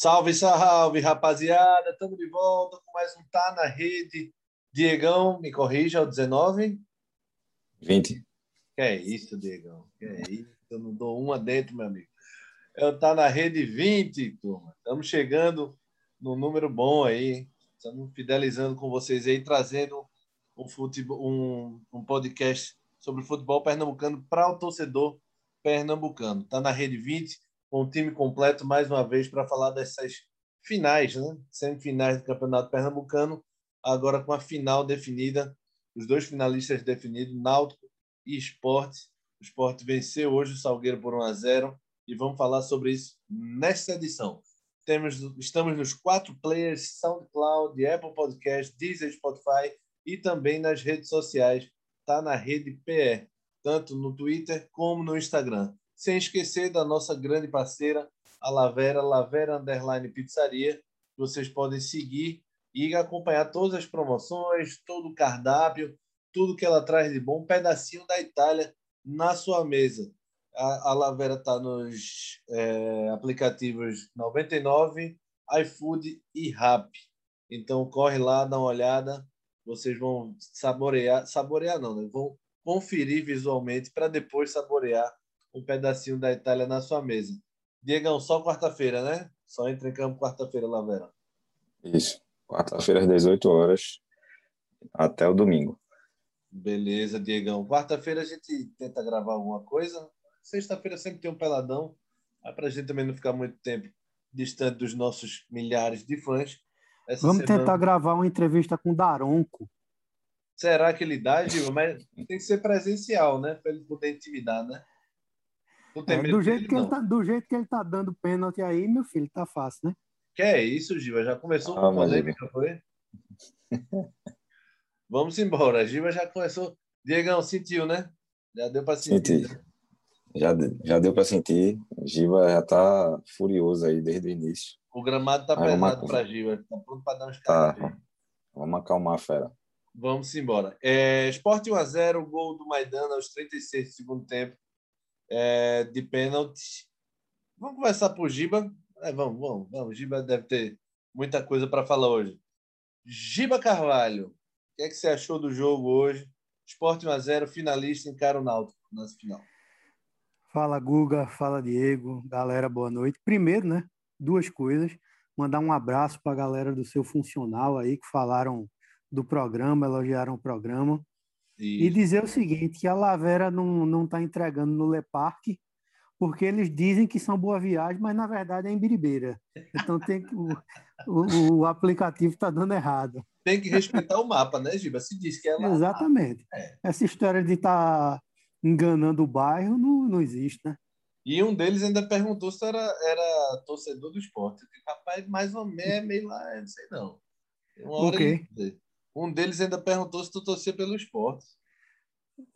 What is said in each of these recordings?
Salve, salve, rapaziada! Estamos de volta com mais um Tá na Rede. Diegão, me corrija, é o 19? 20. Que é isso, Diegão? Que é isso? Eu não dou uma dentro, meu amigo. Eu Tá na Rede 20, turma. Estamos chegando no número bom aí. Estamos fidelizando com vocês aí, trazendo um, futebol, um, um podcast sobre futebol pernambucano para o torcedor pernambucano. Tá na Rede 20 com o time completo mais uma vez para falar dessas finais, né? semifinais do Campeonato Pernambucano, agora com a final definida, os dois finalistas definidos, Náutico e Esporte. O Esporte venceu hoje o Salgueiro por 1 a 0 e vamos falar sobre isso nesta edição. Temos, estamos nos quatro players, SoundCloud, Apple Podcast, Deezer, Spotify e também nas redes sociais. Está na rede PE, tanto no Twitter como no Instagram sem esquecer da nossa grande parceira, a Lavera, Lavera Underline Pizzaria. Vocês podem seguir e acompanhar todas as promoções, todo o cardápio, tudo que ela traz de bom, um pedacinho da Itália na sua mesa. A, a Lavera está nos é, aplicativos 99, iFood e Rap. Então corre lá, dá uma olhada, vocês vão saborear, saborear não, né? vão conferir visualmente para depois saborear um pedacinho da Itália na sua mesa. Diegão, só quarta-feira, né? Só entra em campo quarta-feira, Lavera. Isso. Quarta-feira às 18 horas até o domingo. Beleza, Diegão. Quarta-feira a gente tenta gravar alguma coisa. Sexta-feira sempre tem um peladão. Para a gente também não ficar muito tempo distante dos nossos milhares de fãs. Essa Vamos semana... tentar gravar uma entrevista com o Daronco. Será que ele dá, Gil? Mas tem que ser presencial, né? Para ele poder intimidar, né? É, do, jeito dele, que ele tá, do jeito que ele tá dando pênalti aí, meu filho, tá fácil, né? Que é isso, Giva? Já começou ah, com polêmica, foi? Vamos embora. A Giva já começou. Diegão, sentiu, né? Já deu para sentir. Senti. Né? Já, já deu para sentir. Giva já tá furioso aí desde o início. O gramado tá pesado uma... para Giva. Tá pronto para dar uns tá. Vamos acalmar a fera. Vamos embora. É, Esporte 1x0, gol do Maidana aos 36 do segundo tempo é, de pênalti. Vamos conversar por Giba? É, vamos, vamos, vamos. Giba deve ter muita coisa para falar hoje. Giba Carvalho, o que, é que você achou do jogo hoje? Esporte 1x0, finalista encara o Náutico na final. Fala, Guga. Fala, Diego. Galera, boa noite. Primeiro, né? Duas coisas. Mandar um abraço para a galera do seu funcional aí que falaram do programa, elogiaram o programa. Isso. E dizer o seguinte, que a Lavera não está entregando no Le Parque, porque eles dizem que são Boa Viagem, mas na verdade é em Biribeira. Então tem que, o, o, o aplicativo está dando errado. Tem que respeitar o mapa, né, Giba? Se diz que é lá. Exatamente. É. Essa história de estar tá enganando o bairro não, não existe, né? E um deles ainda perguntou se era, era torcedor do esporte. Rapaz, mais ou menos, meio lá, não sei não. Uma hora okay. Um deles ainda perguntou se tu torcia pelo esporte.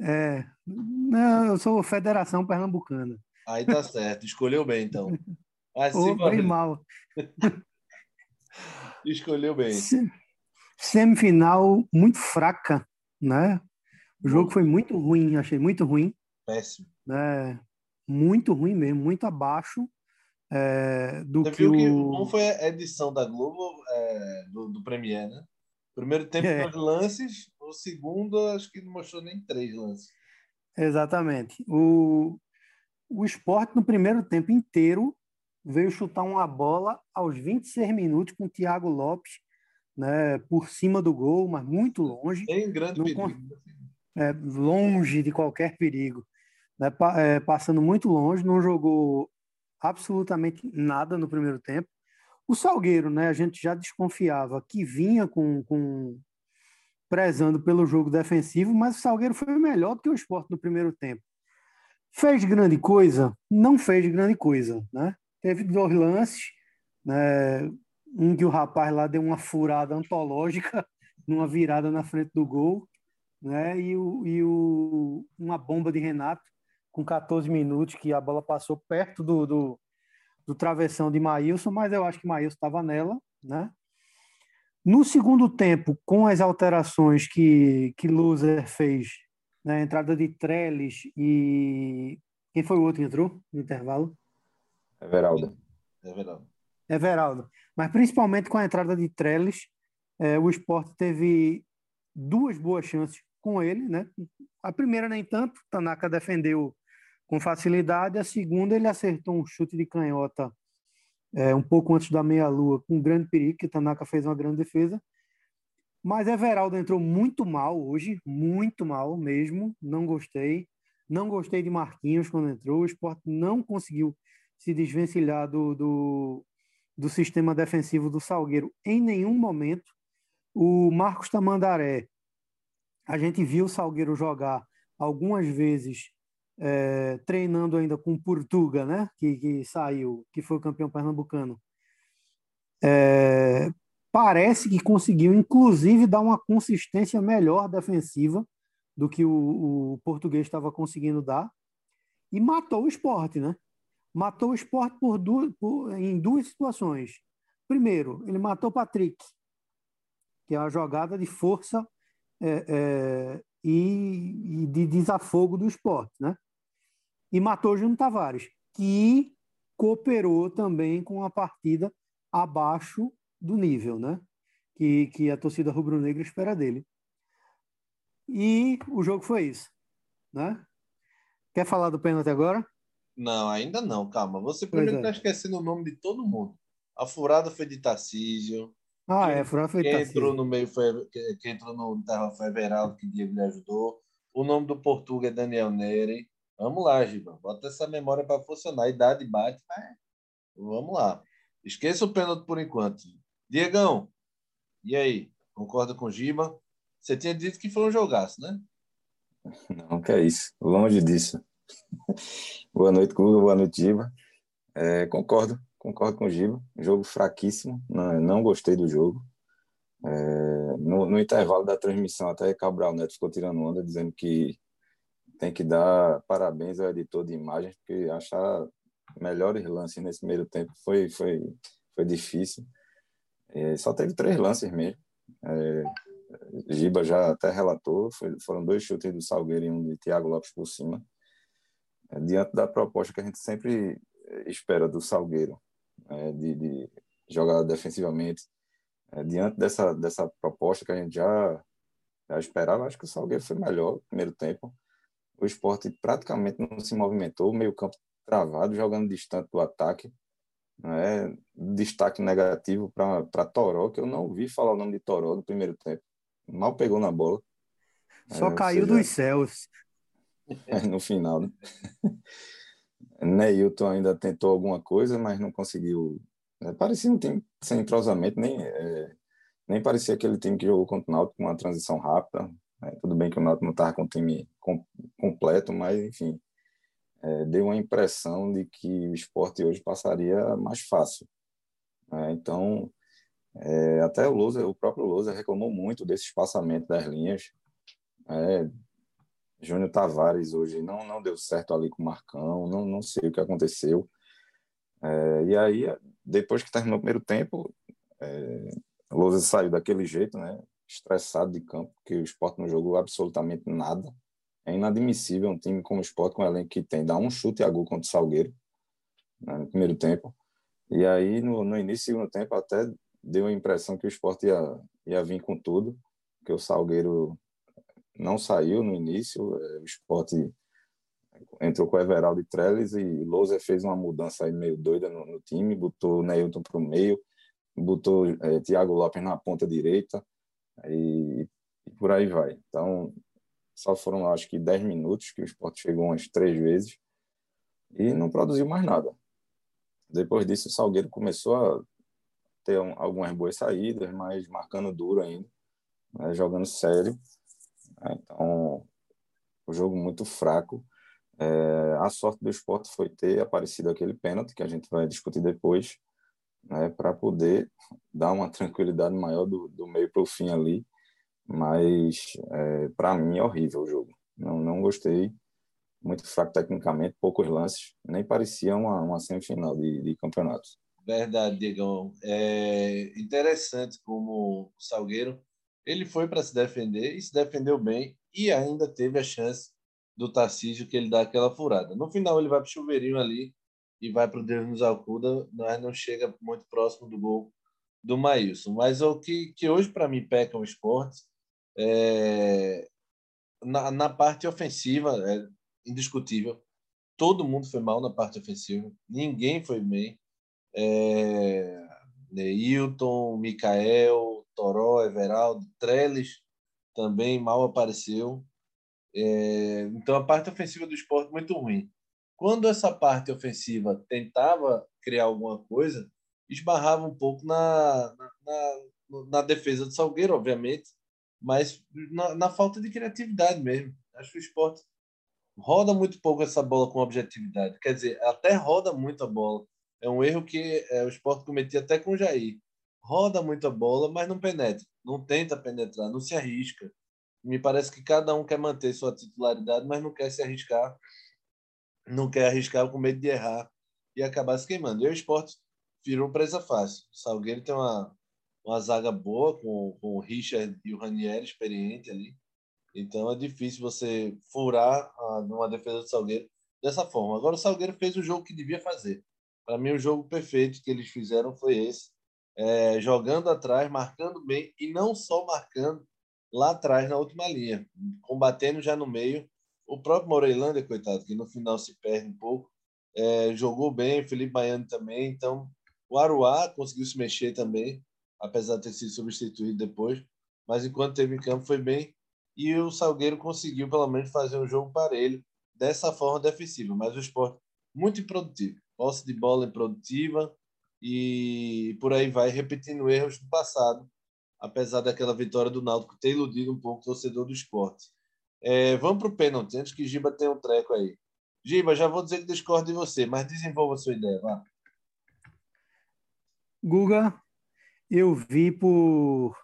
É, não, eu sou Federação Pernambucana. Aí tá certo, escolheu bem então. Assim, oh, bem mal. escolheu bem. Semifinal muito fraca, né? O jogo foi muito ruim, achei muito ruim. Péssimo. É, muito ruim mesmo, muito abaixo é, do Você que, viu o... que não foi a edição da Globo é, do, do Premier, né? Primeiro tempo, é. dois lances. O segundo, acho que não mostrou nem três lances. Exatamente. O, o esporte, no primeiro tempo inteiro, veio chutar uma bola aos 26 minutos com o Thiago Lopes né, por cima do gol, mas muito longe. Em grande não, perigo. É, longe de qualquer perigo. Né, é, passando muito longe, não jogou absolutamente nada no primeiro tempo. O Salgueiro, né, a gente já desconfiava que vinha com, com prezando pelo jogo defensivo, mas o Salgueiro foi melhor do que o esporte no primeiro tempo. Fez grande coisa? Não fez grande coisa. Né? Teve dois lances, né? um que o rapaz lá deu uma furada antológica, numa virada na frente do gol, né? e, o, e o, uma bomba de Renato com 14 minutos, que a bola passou perto do, do, do travessão de Maílson, mas eu acho que Maílson estava nela, né? No segundo tempo, com as alterações que, que Loser fez, né, a entrada de Trellis e. Quem foi o outro que entrou no intervalo? Everaldo. Everaldo. Everaldo. Mas principalmente com a entrada de Trellis, é, o esporte teve duas boas chances com ele, né? A primeira nem tanto, Tanaka defendeu com facilidade, a segunda ele acertou um chute de canhota é, um pouco antes da meia-lua, com grande perigo, que Tanaka fez uma grande defesa. Mas Everaldo entrou muito mal hoje, muito mal mesmo, não gostei. Não gostei de Marquinhos quando entrou, o esporte não conseguiu se desvencilhar do, do, do sistema defensivo do Salgueiro em nenhum momento. O Marcos Tamandaré, a gente viu o Salgueiro jogar algumas vezes é, treinando ainda com Portuga, né? Que, que saiu, que foi o campeão pernambucano. É, parece que conseguiu, inclusive, dar uma consistência melhor defensiva do que o, o português estava conseguindo dar e matou o esporte, né? Matou o esporte por duas, por, em duas situações. Primeiro, ele matou o Patrick, que é a jogada de força é, e, e, de desafogo do esporte, né? E matou Júnior Tavares, que cooperou também com a partida abaixo do nível, né? Que, que a torcida rubro-negra espera dele. E o jogo foi isso, né? Quer falar do pênalti agora? Não, ainda não, calma. Você primeiro está é. esquecendo o nome de todo mundo. A furada foi de Tarcísio. Ah, quem, é, a furada foi de quem entrou no meio foi quem entrou no terra foi Everaldo, que Diego lhe ajudou. O nome do português é Daniel Neri. Vamos lá, Giba. Bota essa memória para funcionar. A idade bate, mas vamos lá. Esqueça o pênalti por enquanto. Diegão, e aí? Concorda com o Giba? Você tinha dito que foi um jogaço, né? Não, que é isso. Longe disso. boa noite, Guga. Boa noite, Giba. É, concordo, concordo com o Giba. Jogo fraquíssimo. Não, não gostei do jogo. É, no, no, intervalo da transmissão, até Cabral Neto ficou tirando onda, dizendo que tem que dar parabéns ao editor de imagens, porque achar melhores lances nesse primeiro tempo foi, foi, foi difícil. É, só teve três lances mesmo. É, Giba já até relatou, foi, foram dois chutes do Salgueiro e um de Thiago Lopes por cima. É, diante da proposta que a gente sempre espera do Salgueiro, é, de, de, jogar defensivamente, é, diante dessa, dessa proposta que a gente já, já esperava, acho que o Salgueiro foi melhor no primeiro tempo. O esporte praticamente não se movimentou, o meio campo travado, jogando distante do ataque. Né? Destaque negativo para Toró, que eu não ouvi falar o nome de Toró no primeiro tempo. Mal pegou na bola. Só é, caiu seja, dos céus. no final, né? Neilton ainda tentou alguma coisa, mas não conseguiu. É, parecia um time sem entrosamento, nem, é, nem parecia aquele time que jogou contra o Náutico com uma transição rápida. É, tudo bem que o Náutico não estava com o time com, completo, mas, enfim, é, deu uma impressão de que o esporte hoje passaria mais fácil. Né? Então, é, até o, Lousa, o próprio Lousa reclamou muito desse espaçamento das linhas. Júnior Tavares hoje não, não deu certo ali com o Marcão, não, não sei o que aconteceu. É, e aí, depois que terminou o primeiro tempo, é, Lousa saiu daquele jeito, né? estressado de campo, que o esporte não jogou absolutamente nada. É inadmissível um time como o Sport, com o elenco que tem, dar um chute a gol contra o Salgueiro né, no primeiro tempo. E aí, no, no início do segundo tempo, até deu a impressão que o Sport ia, ia vir com tudo, que o Salgueiro não saiu no início, é, o Sport entrou com o Everaldo e Trellis e Lousa fez uma mudança aí meio doida no, no time, botou Neilton para o meio, botou é, Thiago Lopes na ponta direita e, e por aí vai. Então, só foram, acho que, 10 minutos que o esporte chegou umas três vezes e não produziu mais nada. Depois disso, o Salgueiro começou a ter um, algumas boas saídas, mas marcando duro ainda, né, jogando sério. Então, o jogo muito fraco. É, a sorte do esporte foi ter aparecido aquele pênalti, que a gente vai discutir depois, né, para poder dar uma tranquilidade maior do, do meio para o fim ali mas é, para mim é horrível o jogo. Não, não gostei, muito fraco tecnicamente, poucos lances, nem parecia uma, uma semifinal de, de campeonato. Verdade, Diegão. É interessante como o Salgueiro ele foi para se defender e se defendeu bem e ainda teve a chance do Tarcísio que ele dá aquela furada. No final ele vai para o chuveirinho ali e vai para o Deus nos acuda, nós não chega muito próximo do gol do Maílson. Mas o que, que hoje, para mim, peca o esporte é, na, na parte ofensiva, é indiscutível. Todo mundo foi mal na parte ofensiva, ninguém foi bem. É, Neilton, Mikael, Toró, Everaldo, Trellis também mal apareceu. É, então a parte ofensiva do esporte muito ruim. Quando essa parte ofensiva tentava criar alguma coisa, esbarrava um pouco na, na, na, defesa do Salgueiro, obviamente, mas na, na, falta de criatividade mesmo. Acho que o esporte roda muito pouco essa bola com objetividade. Quer dizer, até roda muito a bola. É um erro que é, o esporte cometia até com o Jair. Roda muito a bola, mas não penetra. Não tenta penetrar, não se arrisca. Me parece que cada um quer manter sua titularidade, mas não quer se arriscar não quer arriscar com medo de errar e acabar se queimando. E o esporte virou presa fácil. O Salgueiro tem uma, uma zaga boa com, com o Richard e o Ranieri experiente ali. Então é difícil você furar a, numa defesa do Salgueiro dessa forma. Agora o Salgueiro fez o jogo que devia fazer. Para mim, o jogo perfeito que eles fizeram foi esse. É, jogando atrás, marcando bem e não só marcando lá atrás na última linha, combatendo já no meio o próprio Moreilândia, coitado, que no final se perde um pouco, é, jogou bem, Felipe Baiano também. Então, o Aruá conseguiu se mexer também, apesar de ter sido substituído depois. Mas enquanto teve em campo, foi bem. E o Salgueiro conseguiu, pelo menos, fazer um jogo parelho dessa forma defensiva. Mas o esporte muito improdutivo. Posse de bola improdutiva e por aí vai, repetindo erros do passado, apesar daquela vitória do Náutico ter iludido um pouco o torcedor do esporte. É, vamos para o pênalti, antes que Giba tenha um treco aí. Giba, já vou dizer que discordo de você, mas desenvolva a sua ideia, vá. Guga, eu vi por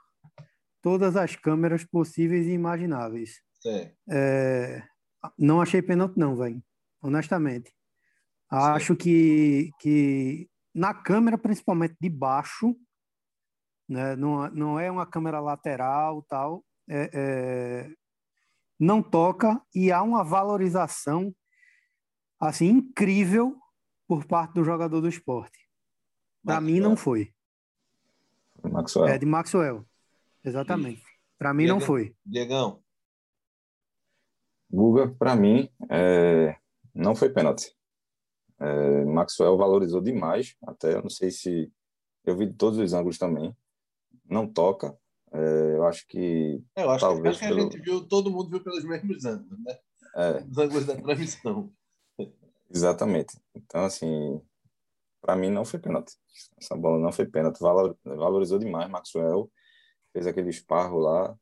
todas as câmeras possíveis e imagináveis. É, não achei pênalti, não, velho. Honestamente. Acho que, que na câmera, principalmente de baixo, né, não, não é uma câmera lateral tal, é, é, não toca e há uma valorização assim incrível por parte do jogador do esporte. Para mim não foi. Maxwell. É de Maxwell. Exatamente. Para mim não foi. Diegão. Guga, para mim, é... não foi pênalti. É... Maxwell valorizou demais, até eu não sei se eu vi de todos os ângulos também. Não toca, é, eu acho que. É, eu acho, talvez que, acho pelo... que a gente viu, todo mundo viu pelos mesmos ângulos, né? É. Os ângulos da transmissão. Exatamente. Então, assim, para mim não foi pênalti. Essa bola não foi pênalti. Valorizou demais Maxwell, fez aquele esparro lá,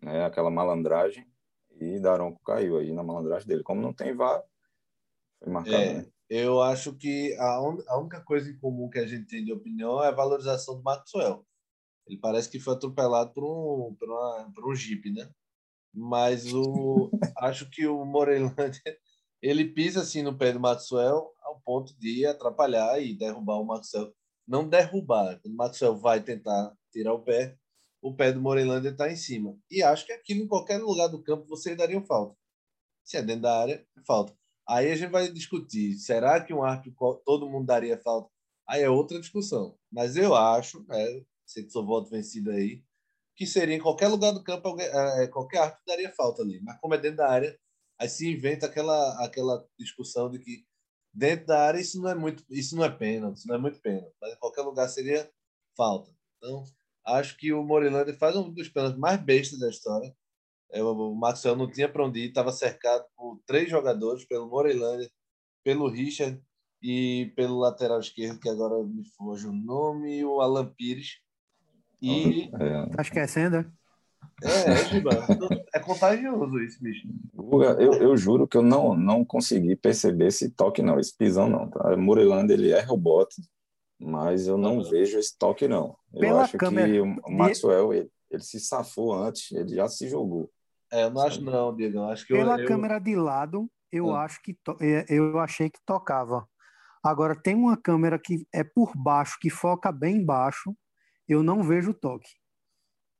né, aquela malandragem, e Daronco caiu aí na malandragem dele. Como não tem VAR, foi marcado. É, né? Eu acho que a, a única coisa em comum que a gente tem de opinião é a valorização do Maxwell. Ele parece que foi atropelado por um, por, uma, por um Jeep, né? Mas o, acho que o Morelândia ele pisa assim no pé do Maxwell ao ponto de atrapalhar e derrubar o Maxwell. Não derrubar, quando o Maxwell vai tentar tirar o pé, o pé do Morelândia está em cima. E acho que aquilo em qualquer lugar do campo você daria falta. Se é dentro da área, falta. Aí a gente vai discutir, será que um árbitro todo mundo daria falta? Aí é outra discussão. Mas eu acho, né, sei que sou voto vencido aí, que seria em qualquer lugar do campo, é, qualquer árbitro daria falta ali. Mas como é dentro da área, aí se inventa aquela, aquela discussão de que dentro da área isso não é muito, isso não é pênalti, isso não é muito pênalti, mas em qualquer lugar seria falta. Então, acho que o Morilândia faz um dos pênaltis mais bestas da história. É, o Maxwell não tinha para onde ir, estava cercado por três jogadores, pelo Morilândia, pelo Richard e pelo lateral esquerdo, que agora me foge o nome, o Alan Pires. E. É. Tá esquecendo, é? É, é, é contagioso isso, bicho. Eu, eu juro que eu não, não consegui perceber esse toque, não, esse pisão, não. Tá? Murelando, ele erra o bote, mas eu não vejo esse toque, não. Eu Pela acho câmera... que o Maxwell, ele, ele, se safou antes, ele já se jogou. É, eu não acho, não, Diego. Acho que Pela eu, câmera de lado, eu ah. acho que to... É, eu achei que tocava. Agora, tem uma câmera que é por baixo, que foca bem baixo, eu não vejo o toque.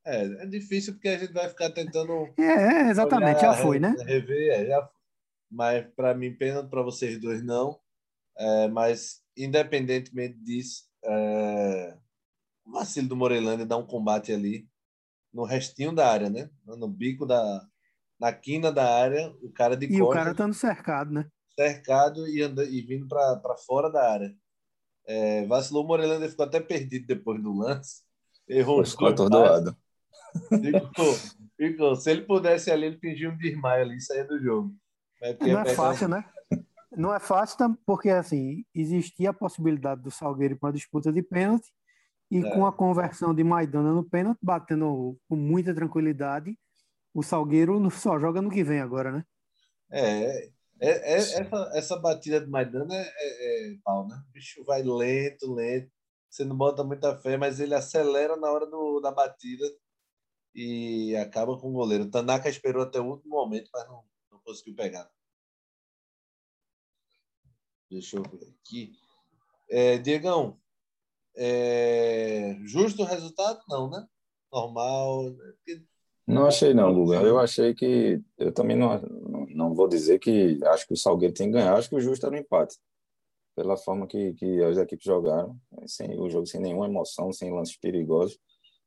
É, é difícil porque a gente vai ficar tentando. É, exatamente, olhar, já foi, né? Rever, é, já Mas para mim, pena para vocês dois, não. É, mas independentemente disso, é, o vacilo do Morelândia dá um combate ali no restinho da área, né? No bico da. Na quina da área, o cara de E o cara tá no cercado, né? Cercado e, anda, e vindo para fora da área. É, vacilou o Morelândia ficou até perdido depois do lance. Errou ficou atordoado. Ficou, ficou. Se ele pudesse ali, ele fingia um desmaio ali e saía do jogo. Não é fácil, né? Não é fácil porque, assim, existia a possibilidade do Salgueiro para uma disputa de pênalti e é. com a conversão de Maidana no pênalti, batendo com muita tranquilidade, o Salgueiro só joga no que vem agora, né? É, é, é essa, essa batida de Maidana é, é, é, pau, né? O bicho vai lento, lento. Você não bota muita fé, mas ele acelera na hora do, da batida e acaba com o goleiro. O Tanaka esperou até o último momento, mas não, não conseguiu pegar. Deixa eu ver aqui. É, Diegão, é, justo o resultado? Não, né? Normal. Né? Não achei não, Guga. Eu achei que eu também não, não vou dizer que acho que o Salgueiro tem que ganhar. Acho que o justo era um empate pela forma que, que as equipes jogaram, sem o jogo sem nenhuma emoção, sem lances perigosos,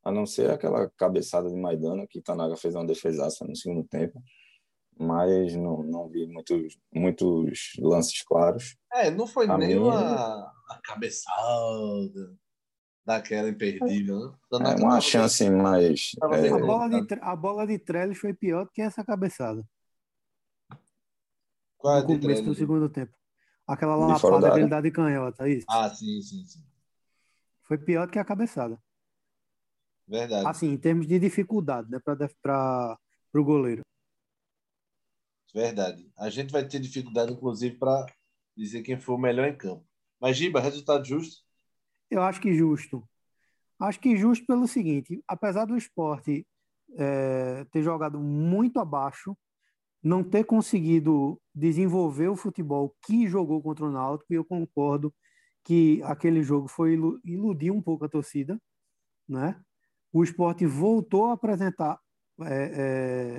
a não ser aquela cabeçada de Maidana que Tanaga fez uma defesaça no segundo tempo mas não, não vi muitos, muitos lances claros. É, não foi a nem uma, uma cabeçada daquela imperdível, né? É uma chance mais... É... A, bola de, a bola de Trellis foi pior do que essa cabeçada. Qual é no começo do segundo tempo. Aquela lapada que ele dá de canhota, isso. Ah, sim, sim, sim. Foi pior do que a cabeçada. Verdade. Assim, em termos de dificuldade, né, para o goleiro. Verdade. A gente vai ter dificuldade, inclusive, para dizer quem foi o melhor em campo. Mas, Giba, resultado justo? Eu acho que justo. Acho que justo pelo seguinte: apesar do esporte é, ter jogado muito abaixo, não ter conseguido desenvolver o futebol que jogou contra o Náutico, e eu concordo que aquele jogo foi iludir um pouco a torcida, né? O esporte voltou a apresentar é,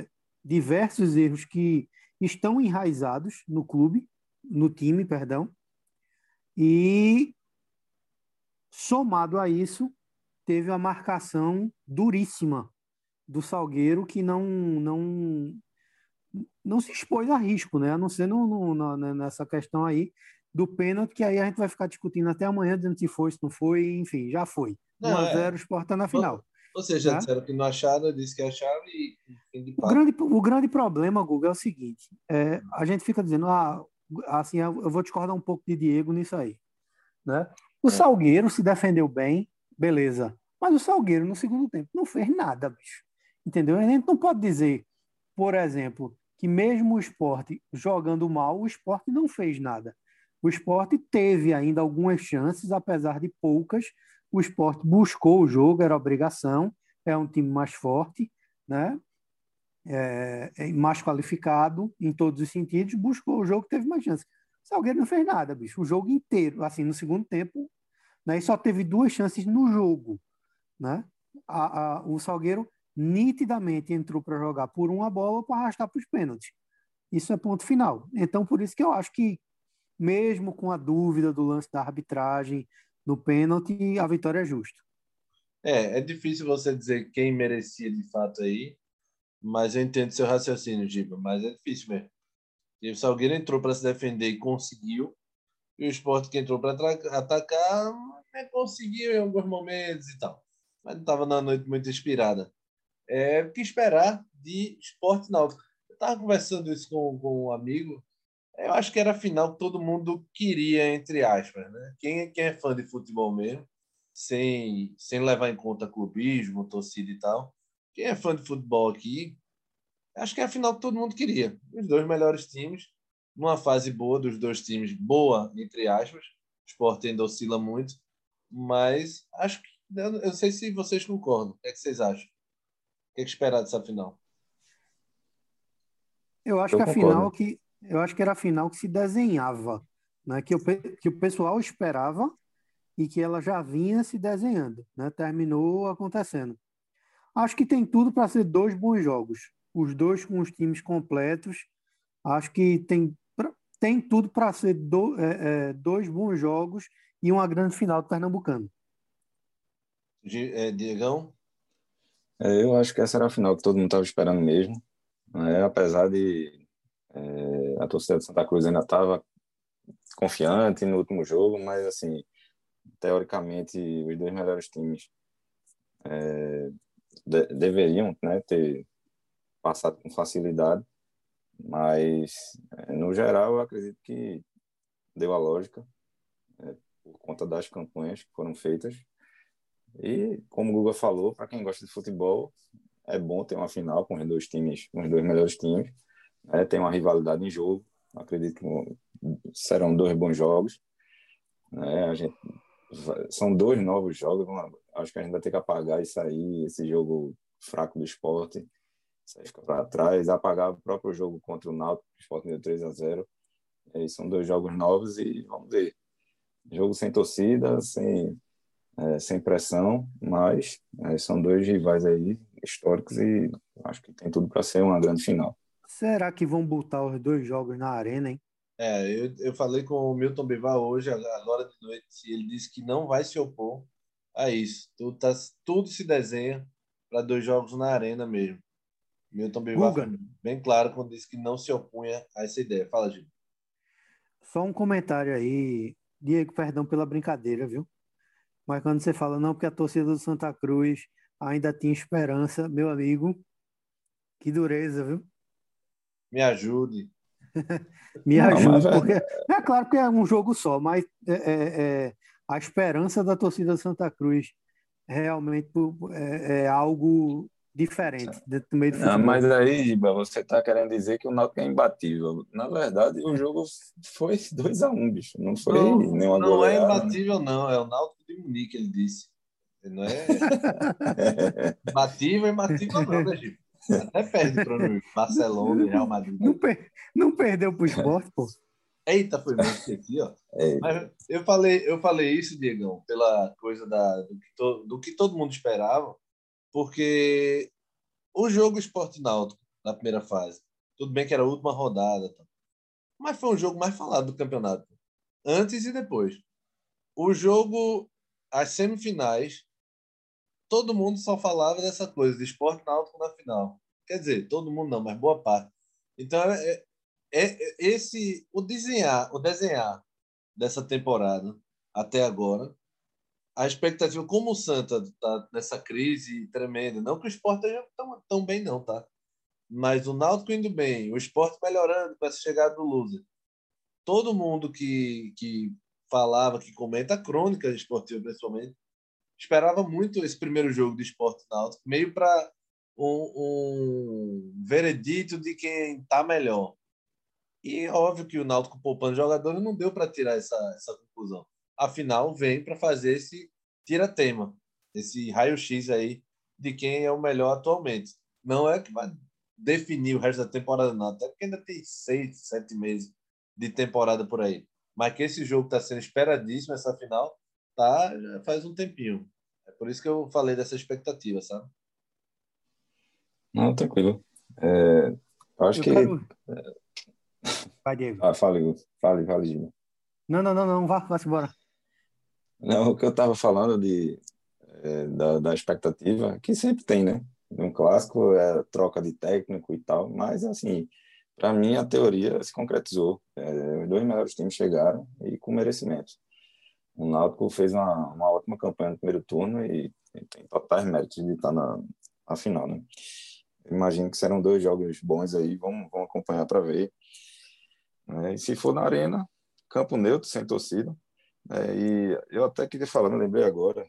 é, diversos erros que estão enraizados no clube, no time, perdão, e somado a isso, teve a marcação duríssima do Salgueiro que não não não se expôs a risco, né? A não ser no, no, na, nessa questão aí do pênalti, que aí a gente vai ficar discutindo até amanhã, dizendo se foi, se não foi, enfim, já foi. 1x0, é. Sport tá na final. Vocês já né? disseram que não acharam, disse que acharam e. O grande, o grande problema, Google, é o seguinte: é, a gente fica dizendo, ah, assim, eu vou discordar um pouco de Diego nisso aí. Né? O é. Salgueiro se defendeu bem, beleza. Mas o Salgueiro, no segundo tempo, não fez nada, bicho. Entendeu? A gente não pode dizer, por exemplo, que mesmo o esporte jogando mal, o esporte não fez nada. O esporte teve ainda algumas chances, apesar de poucas, o esporte buscou o jogo, era obrigação, é um time mais forte, né? É, é mais qualificado em todos os sentidos, buscou o jogo, teve mais chance. O Salgueiro não fez nada, bicho, o jogo inteiro, assim, no segundo tempo, né? E só teve duas chances no jogo, né? A, a, o Salgueiro nitidamente entrou para jogar por uma bola para arrastar para os pênaltis. Isso é ponto final. Então, por isso que eu acho que, mesmo com a dúvida do lance da arbitragem, no pênalti, a vitória é justa. É, é difícil você dizer quem merecia de fato aí, mas eu entendo seu raciocínio, Giba, mas é difícil mesmo. E o Salgueiro entrou para se defender e conseguiu, e o esporte que entrou para atacar né, conseguiu em alguns momentos e tal, mas não estava na noite muito inspirada. É o que esperar de esporte náutico. Eu estava conversando isso com, com um amigo, eu acho que era a final que todo mundo queria, entre aspas. Né? Quem, quem é fã de futebol mesmo, sem, sem levar em conta clubismo, torcida e tal, quem é fã de futebol aqui, acho que é a final que todo mundo queria. Os dois melhores times, numa fase boa dos dois times, boa, entre aspas. O Sport ainda oscila muito, mas acho que. Eu não sei se vocês concordam. O que, é que vocês acham? O que, é que esperar dessa final? Eu acho eu que a concordo. final que eu acho que era a final que se desenhava, né? que, o, que o pessoal esperava e que ela já vinha se desenhando, né? terminou acontecendo. Acho que tem tudo para ser dois bons jogos, os dois com os times completos. Acho que tem, tem tudo para ser do, é, é, dois bons jogos e uma grande final do Pernambucano. É, Diegão? É, eu acho que essa era a final que todo mundo estava esperando mesmo. Né? Apesar de é, a torcida de Santa Cruz ainda estava confiante no último jogo, mas assim, teoricamente, os dois melhores times é, de, deveriam né, ter passado com facilidade, mas é, no geral eu acredito que deu a lógica é, por conta das campanhas que foram feitas. E como o Guga falou, para quem gosta de futebol é bom ter uma final com os dois times, com os dois melhores times, né? tem uma rivalidade em jogo, acredito que serão dois bons jogos, né? A gente são dois novos jogos. Acho que a gente vai ter que apagar isso aí, esse jogo fraco do esporte. Isso para trás. Apagar o próprio jogo contra o Náutico, o esporte deu 3 a 0 e São dois jogos novos e vamos ver. Jogo sem torcida, sem, é, sem pressão, mas é, são dois rivais aí históricos e acho que tem tudo para ser uma grande final. Será que vão botar os dois jogos na arena, hein? É, eu, eu falei com o Milton Bivar hoje, agora de noite, e ele disse que não vai se opor a isso. Tudo, tá, tudo se desenha para dois jogos na arena mesmo. Milton Bivar foi bem claro quando disse que não se opunha a essa ideia. Fala, Gil. Só um comentário aí. Diego, perdão pela brincadeira, viu? Mas quando você fala, não, porque a torcida do Santa Cruz ainda tinha esperança, meu amigo, que dureza, viu? Me ajude. Me ajuda, porque é claro que é um jogo só, mas é, é, é a esperança da torcida Santa Cruz realmente é, é algo diferente dentro do meio do futebol. mas aí, Iba, você está querendo dizer que o Náutico é imbatível. Na verdade, o jogo foi 2 a 1 um, bicho. Não foi não, nenhuma Não é imbatível, não. É o Náutico de Munique, ele disse. Não é imbatível, imbatível não, né, Gil? Até perde para o Barcelona e Real Madrid. Não, per não perdeu para o esporte, pô. Eita, foi muito aqui, ó. É. Mas eu falei, eu falei isso, Diegão, pela coisa da, do, que to, do que todo mundo esperava, porque o jogo Esporte Náutico, na primeira fase, tudo bem que era a última rodada, tá? mas foi um jogo mais falado do campeonato, antes e depois. O jogo, as semifinais, todo mundo só falava dessa coisa, de esporte náutico na final. Quer dizer, todo mundo não, mas boa parte. Então, é, é, é esse o desenhar, o desenhar dessa temporada até agora, a expectativa, como o Santa está nessa crise tremenda, não que o esporte esteja tão, tão bem, não, tá? Mas o Náutico indo bem, o esporte melhorando com essa chegada do Loser. Todo mundo que, que falava, que comenta a crônica esportiva, principalmente, esperava muito esse primeiro jogo de esporte náutico, meio para um, um, veredito de quem está melhor. E óbvio que o Náutico poupando jogadores não deu para tirar essa, essa conclusão. Afinal, vem para fazer esse tira-tema, esse raio-x aí de quem é o melhor atualmente. Não é que vai definir o resto da temporada, não, até porque ainda tem seis, sete meses de temporada por aí. Mas que esse jogo está sendo esperadíssimo, essa final, tá já faz um tempinho. É por isso que eu falei dessa expectativa, sabe? Não, tranquilo. É, eu acho eu que. Quero... Vai, Diego. Ah, fale, fale, fale, Gino. Não, não, não, não, vá, vá embora. Não, o que eu estava falando de, é, da, da expectativa, que sempre tem, né? Um clássico é troca de técnico e tal, mas assim, para mim a teoria se concretizou. É, os dois melhores times chegaram e com merecimento o Náutico fez uma, uma ótima campanha no primeiro turno e, tem totais méritos de estar na, na final, né? Imagino que serão dois jogos bons aí, vamos, vamos acompanhar para ver. É, e se for na arena, campo neutro, sem torcida. É, e eu até queria falar, não lembrei agora,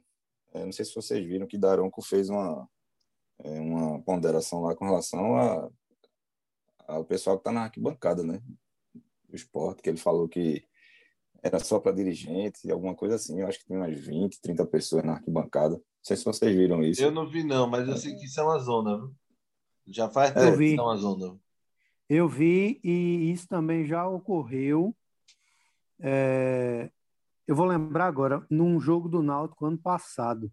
é, não sei se vocês viram que Daronco fez uma, é, uma ponderação lá com relação a, ao pessoal que está na arquibancada, né? O esporte, que ele falou que era só para dirigente, alguma coisa assim. Eu acho que tinha umas 20, 30 pessoas na arquibancada. Não sei se vocês viram isso. Eu não vi, não, mas eu sei que isso é uma zona. Viu? Já faz tempo é. que isso é uma zona. Eu vi e isso também já ocorreu. É... Eu vou lembrar agora, num jogo do Náutico ano passado,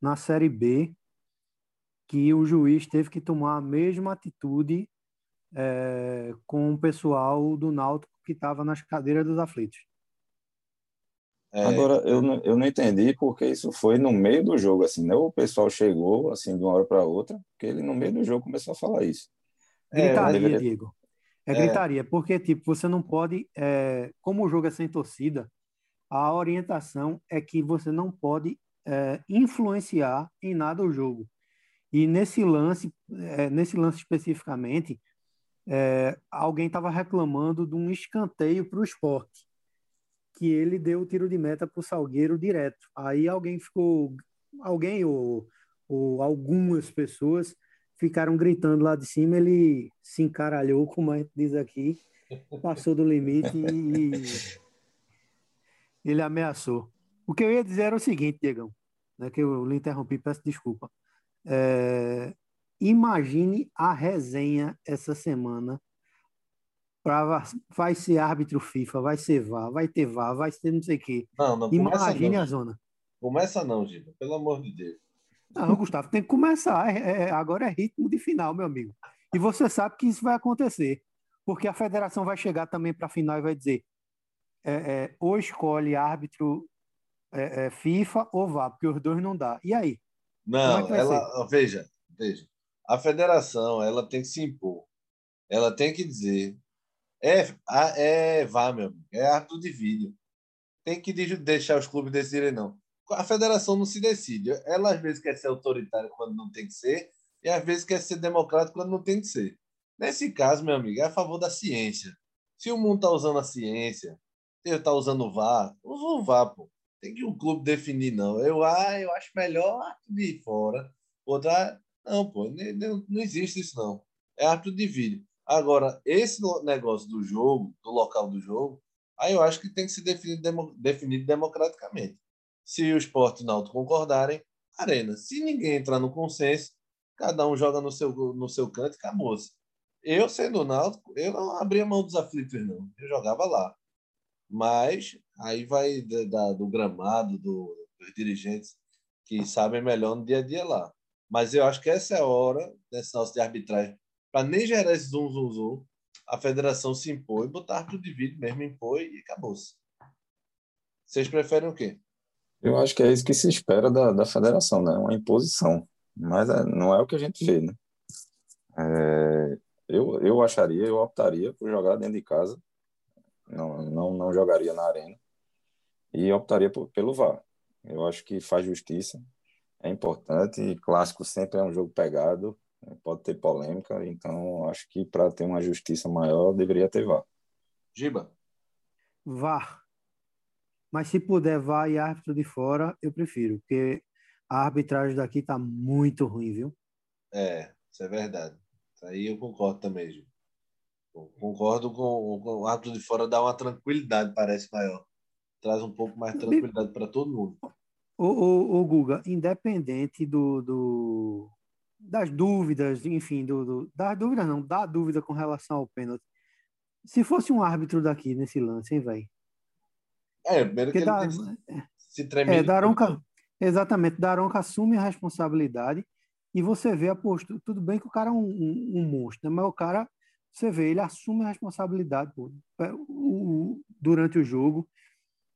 na Série B, que o juiz teve que tomar a mesma atitude é, com o pessoal do Náutico que estava nas cadeiras dos aflitos. É... Agora, eu não, eu não entendi porque isso foi no meio do jogo, assim, né? O pessoal chegou, assim, de uma hora para outra, porque ele no meio do jogo começou a falar isso. Gritaria, é, deveria... Diego. É, é gritaria, porque, tipo, você não pode, é, como o jogo é sem torcida, a orientação é que você não pode é, influenciar em nada o jogo. E nesse lance, é, nesse lance especificamente, é, alguém estava reclamando de um escanteio para o esporte, que ele deu o tiro de meta para o Salgueiro direto. Aí alguém ficou, alguém ou, ou algumas pessoas ficaram gritando lá de cima, ele se encaralhou, como a gente diz aqui, passou do limite e ele ameaçou. O que eu ia dizer era o seguinte, Diegão, né, que eu lhe interrompi, peço desculpa. É, imagine a resenha essa semana. Pra, vai ser árbitro FIFA, vai ser VAR, vai ter VAR, vai ser não sei o quê. Não, não Imagine não. a zona. Começa não, Giba, pelo amor de Deus. Não, Gustavo, tem que começar. É, é, agora é ritmo de final, meu amigo. E você sabe que isso vai acontecer. Porque a federação vai chegar também para a final e vai dizer: é, é, ou escolhe árbitro é, é, FIFA ou vá, porque os dois não dá. E aí? Não, ela, veja, veja. A federação ela tem que se impor. Ela tem que dizer: é, é vá, meu amigo, é árbitro de vídeo. Tem que deixar os clubes decidirem, não a federação não se decide. Ela às vezes quer ser autoritária quando não tem que ser, e às vezes quer ser democrática quando não tem que ser. Nesse caso, meu amigo, é a favor da ciência. Se o mundo está usando a ciência, ele está usando o VAR, usa o VAR, pô. Tem que o clube definir, não. Eu, ah, eu acho melhor de fora. Outra, não, pô, não, não existe isso, não. É árbitro de vídeo. Agora, esse negócio do jogo, do local do jogo, aí eu acho que tem que ser definido, definido democraticamente. Se o esporte e o Náutico concordarem, arena. Se ninguém entrar no consenso, cada um joga no seu, no seu canto e acabou-se. Eu, sendo o Náutico, eu não abria mão dos aflitos, não. Eu jogava lá. Mas aí vai da, do gramado, do, dos dirigentes que sabem melhor no dia a dia lá. Mas eu acho que essa é a hora desse nosso de arbitragem, para nem gerar esse zum, zum, zum, a federação se impõe, botar tudo de vídeo mesmo, impõe e acabou-se. Vocês preferem o quê? Eu acho que é isso que se espera da, da federação, né? Uma imposição. Mas é, não é o que a gente vê, né? É, eu, eu acharia, eu optaria por jogar dentro de casa. Não, não, não jogaria na arena. E optaria por, pelo VAR. Eu acho que faz justiça. É importante. Clássico sempre é um jogo pegado. Pode ter polêmica. Então, acho que para ter uma justiça maior, deveria ter VAR. Giba. VAR. Mas se puder vá e árbitro de fora, eu prefiro, porque a arbitragem daqui está muito ruim, viu? É, isso é verdade. Isso aí eu concordo também, Gil. Concordo com, com o árbitro de fora, dá uma tranquilidade, parece maior. Traz um pouco mais de tranquilidade para todo mundo. O, o, o, Guga, independente do, do, das dúvidas, enfim, do, do, das dúvidas não, da dúvida com relação ao pênalti. Se fosse um árbitro daqui nesse lance, hein, velho? É, primeiro que, dá, se treme. É, Daronca, exatamente, Daronca assume a responsabilidade e você vê a postura. Tudo bem que o cara é um, um, um monstro, né? mas o cara, você vê, ele assume a responsabilidade pô, o, durante o jogo.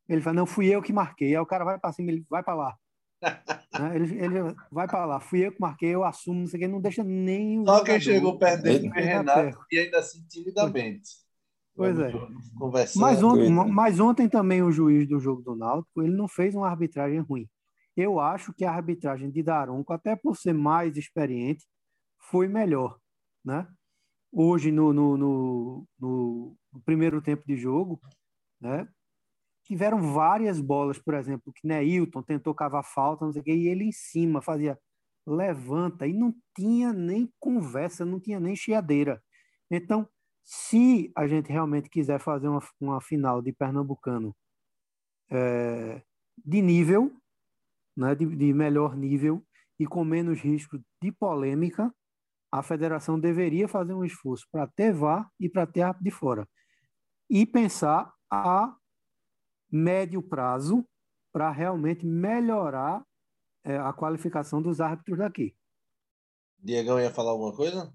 Ele fala, não, fui eu que marquei. Aí o cara vai para cima, ele vai para lá. Né? ele, ele vai para lá, fui eu que marquei, eu assumo, não sei o que, não deixa nem. Só quem chegou perto dele foi Renato e ainda assim timidamente. Pois é. Mas ontem, mas ontem também o juiz do jogo do Náutico, ele não fez uma arbitragem ruim. Eu acho que a arbitragem de Daronco, até por ser mais experiente, foi melhor, né? Hoje, no, no, no, no primeiro tempo de jogo, né? Tiveram várias bolas, por exemplo, que Neilton tentou cavar falta, não sei o quê, e ele em cima fazia levanta, e não tinha nem conversa, não tinha nem chiadeira. Então, se a gente realmente quiser fazer uma, uma final de Pernambucano é, de nível, né, de, de melhor nível e com menos risco de polêmica, a federação deveria fazer um esforço para ter VAR e para ter de fora. E pensar a médio prazo para realmente melhorar é, a qualificação dos árbitros daqui. Diegão ia falar alguma coisa?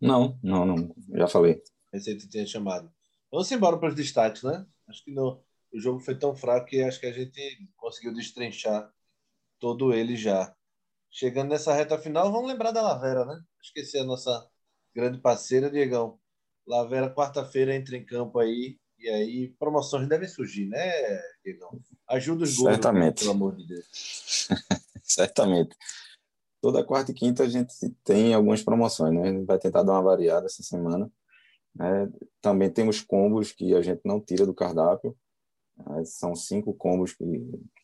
Não, não, não. Já falei. Pensei que tinha chamado. Vamos embora para os destaques, né? Acho que no, o jogo foi tão fraco que acho que a gente conseguiu destrinchar todo ele já. Chegando nessa reta final, vamos lembrar da Lavera, né? Esqueci a nossa grande parceira, Diegão. Lavera, quarta-feira, entra em campo aí. E aí, promoções devem surgir, né, Diegão? Ajuda os gols, Certamente. pelo amor de Deus. Certamente. Toda quarta e quinta a gente tem algumas promoções, né? A gente vai tentar dar uma variada essa semana. Né? Também temos combos que a gente não tira do cardápio. Né? São cinco combos que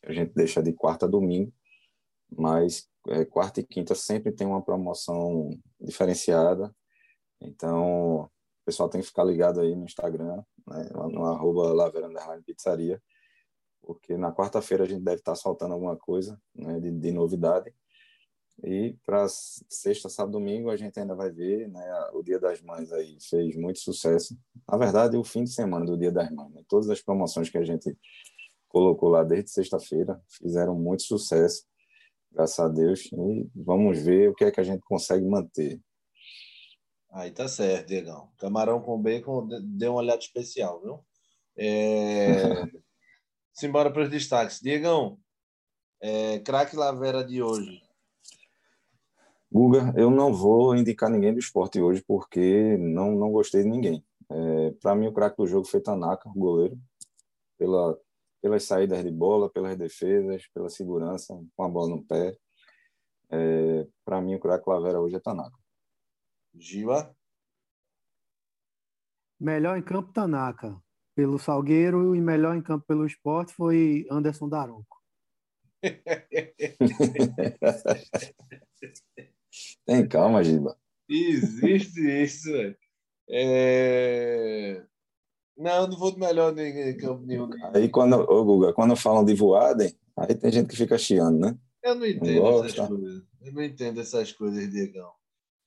a gente deixa de quarta a domingo. Mas é, quarta e quinta sempre tem uma promoção diferenciada. Então, pessoal tem que ficar ligado aí no Instagram, né, no arroba Pizzaria, porque na quarta-feira a gente deve estar soltando alguma coisa né, de, de novidade. E para sexta, sábado, domingo a gente ainda vai ver, né? O Dia das Mães aí fez muito sucesso. Na verdade, o fim de semana do Dia das Mães, né? todas as promoções que a gente colocou lá desde sexta-feira fizeram muito sucesso graças a Deus. E vamos ver o que é que a gente consegue manter. Aí tá certo, Diegão. Camarão com bacon deu uma olhada especial, viu? É... Simbora para os destaques. Diegão, é... craque Lavera de hoje. Guga, eu não vou indicar ninguém do esporte hoje porque não, não gostei de ninguém. É, para mim, o craque do jogo foi Tanaka, o goleiro, pela pelas saídas de bola, pelas defesas, pela segurança, com a bola no pé. É, Para mim, o craque Lavera hoje é Tanaka. Giva? Melhor em campo, Tanaka. Pelo Salgueiro e melhor em campo pelo esporte foi Anderson Daronco. Tem calma, Giba. Existe isso, velho. É... Não, não vou de melhor em campo nenhum. Aí quando, ô Guga, quando falam de voadem, aí tem gente que fica chiando, né? Eu não entendo não essas coisas. Eu não entendo essas coisas, Diegão.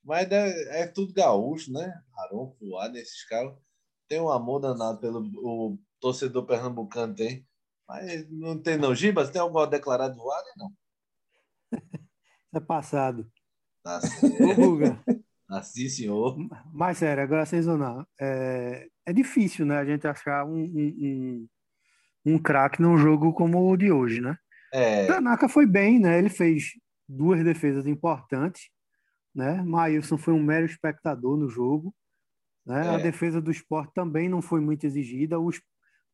Mas é, é tudo gaúcho, né? Aron, voadem, esses caras. Tem um amor danado pelo o torcedor pernambucano, tem. Mas não tem não. Giba, você tem alguma declarado voadem? Não. é passado. Tá certo. Assim, senhor. Mas sério, agora sem zonar. É, é difícil, né? A gente achar um, um, um, um craque num jogo como o de hoje, né? É. Tanaka foi bem, né? Ele fez duas defesas importantes, né? Maílson foi um mero espectador no jogo. Né? É. A defesa do esporte também não foi muito exigida. O,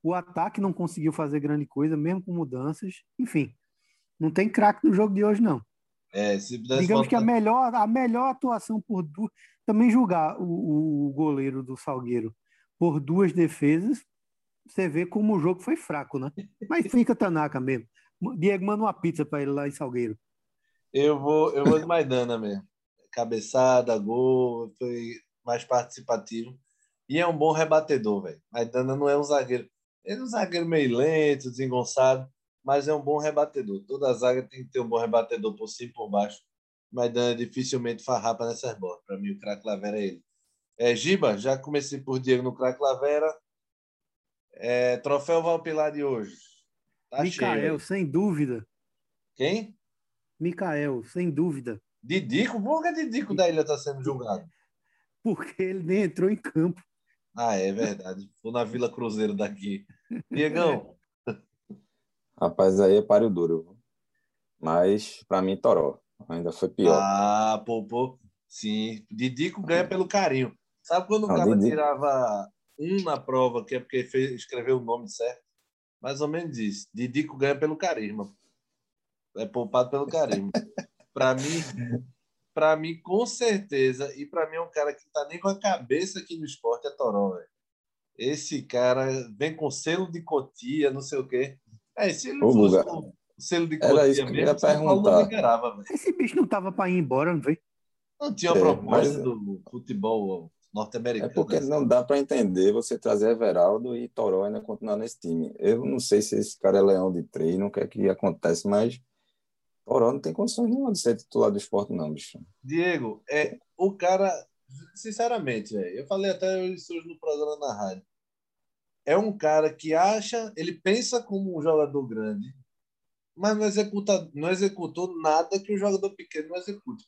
o ataque não conseguiu fazer grande coisa, mesmo com mudanças. Enfim, não tem craque no jogo de hoje, não. É, Digamos que a melhor, a melhor atuação por duas. Também julgar o, o goleiro do Salgueiro por duas defesas, você vê como o jogo foi fraco, né? Mas fica Tanaka mesmo. Diego, manda uma pizza para ele lá em Salgueiro. Eu vou, eu vou de Maidana mesmo. Cabeçada, gol, foi mais participativo. E é um bom rebatedor, velho. Maidana não é um zagueiro. Ele é um zagueiro meio lento, desengonçado mas é um bom rebatedor. Toda zaga tem que ter um bom rebatedor por cima e por baixo. Mas Dan dificilmente farrapa nessas bolas. Para mim, o craque Lavera é ele. É, Giba, já comecei por Diego no craque Lavera. É, troféu Valpilar de hoje. Tá Micael, cheio. sem dúvida. Quem? Micael, sem dúvida. Didico? Por que Didico da ilha está sendo julgado? Porque ele nem entrou em campo. Ah, é verdade. Foi na Vila Cruzeiro daqui. Diegão, Rapaz, aí é páreo duro. Mas, para mim, Toró. Ainda foi pior. Ah, pô, pô. Sim. Didico ganha pelo carinho. Sabe quando o Não, cara Didico... tirava um na prova, que é porque fez, escreveu o nome certo? Mais ou menos isso. Didico ganha pelo carisma. É poupado pelo carisma. para mim, para mim, com certeza, e para mim é um cara que não tá nem com a cabeça aqui no esporte, é Toró, velho. Esse cara vem com selo de cotia, não sei o quê. É, se ele Ô, fosse o selo de Era isso que mesmo, eu ia perguntar. Liberava, Esse bicho não tava para ir embora, não veio? Não tinha é, proposta mas... do futebol norte-americano. É porque não dá para entender você trazer Everaldo e Toró ainda continuar nesse time. Eu não sei se esse cara é leão de treino, o que é que acontece, mas Toró não tem condições nenhuma de ser titular do esporte, não, bicho. Diego, é, o cara, sinceramente, véio, eu falei até isso hoje no programa na rádio é um cara que acha, ele pensa como um jogador grande, mas não executa, não executou nada que o jogador pequeno não execute.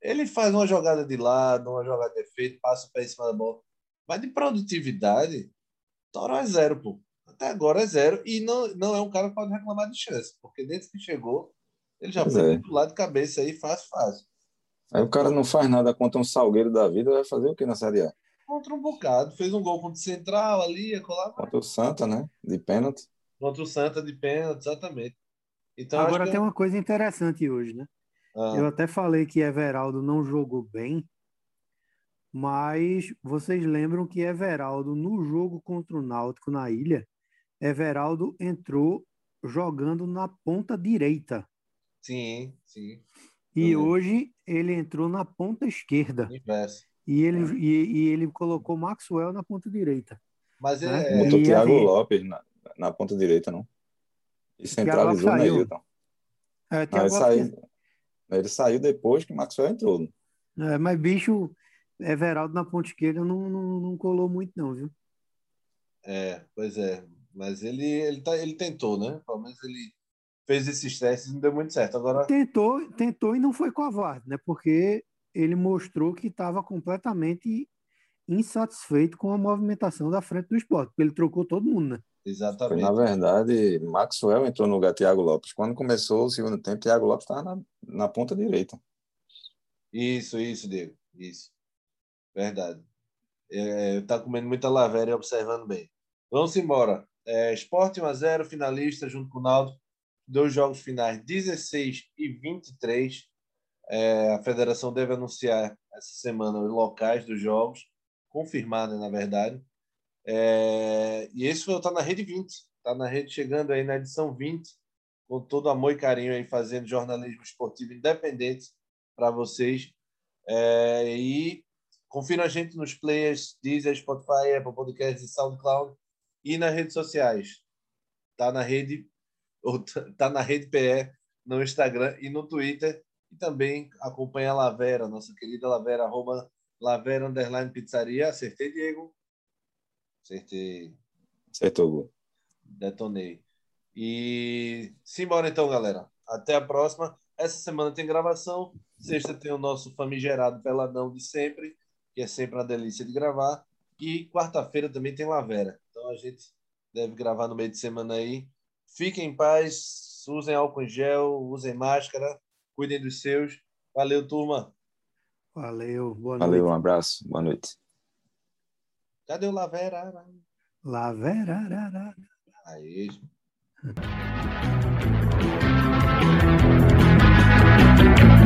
Ele faz uma jogada de lado, uma jogada de efeito, passa para cima da bola. Mas de produtividade, Toró é zero, pô. Até agora é zero. E não, não é um cara que pode reclamar de chance, porque desde que chegou, ele já pois foi é. do lado de cabeça aí, fácil, fácil. Aí o cara não faz nada contra um salgueiro da vida, vai fazer o que na Série A? Contra um bocado. Fez um gol contra o Central ali, colar. Contra o Santa, né? De pênalti. Contra o Santa de pênalti, exatamente. Então, Agora tem é... uma coisa interessante hoje, né? Ah. Eu até falei que Everaldo não jogou bem, mas vocês lembram que Everaldo, no jogo contra o Náutico na ilha, Everaldo entrou jogando na ponta direita. Sim, sim. E hoje ele entrou na ponta esquerda. Inverso. E ele, é. e, e, ele colocou Maxwell na ponta direita. Mas ele né? é... Botou o Thiago aí... Lopes na, na ponta direita, não? E centralizou na Hilton. É, ele, saiu, ele saiu depois que o Maxwell entrou. É, mas, bicho, Everaldo na ponta esquerda não, não, não colou muito, não, viu? É, pois é. Mas ele, ele, tá, ele tentou, né? Pelo menos ele fez esses testes e não deu muito certo. Agora... Tentou, tentou e não foi covarde, né? Porque ele mostrou que estava completamente insatisfeito com a movimentação da frente do esporte, porque ele trocou todo mundo, né? Exatamente. Foi, na verdade, Maxwell entrou no lugar Thiago Lopes. Quando começou o segundo tempo, Thiago Lopes estava na, na ponta direita. Isso, isso, Diego. Isso. Verdade. É, tá comendo muita lavera e observando bem. Vamos embora. É, Esporte 1x0, finalista junto com o Naldo. Dois jogos finais, 16 e 23. É, a federação deve anunciar essa semana os locais dos jogos, confirmar, né, na verdade. É, e esse está na rede 20, está na rede chegando aí na edição 20, com todo amor e carinho aí fazendo jornalismo esportivo independente para vocês. É, e confira a gente nos players Deezer, Spotify, Apple Podcasts e SoundCloud e nas redes sociais. Tá na rede ou tá na rede PE no Instagram e no Twitter e também acompanha a Lavera, nossa querida Lavera arroba Lavera underline pizzaria. Acertei, Diego? Acertei. Acertou. Detonei. E simbora então, galera. Até a próxima. Essa semana tem gravação. Sexta tem o nosso famigerado Peladão de sempre, que é sempre uma delícia de gravar. E quarta-feira também tem Lavera. Então a gente deve gravar no meio de semana aí. Fiquem em paz, usem álcool em gel, usem máscara, cuidem dos seus. Valeu, turma. Valeu, boa noite. Valeu, um abraço, boa noite. Cadê o Lavera? Lavera. Aí.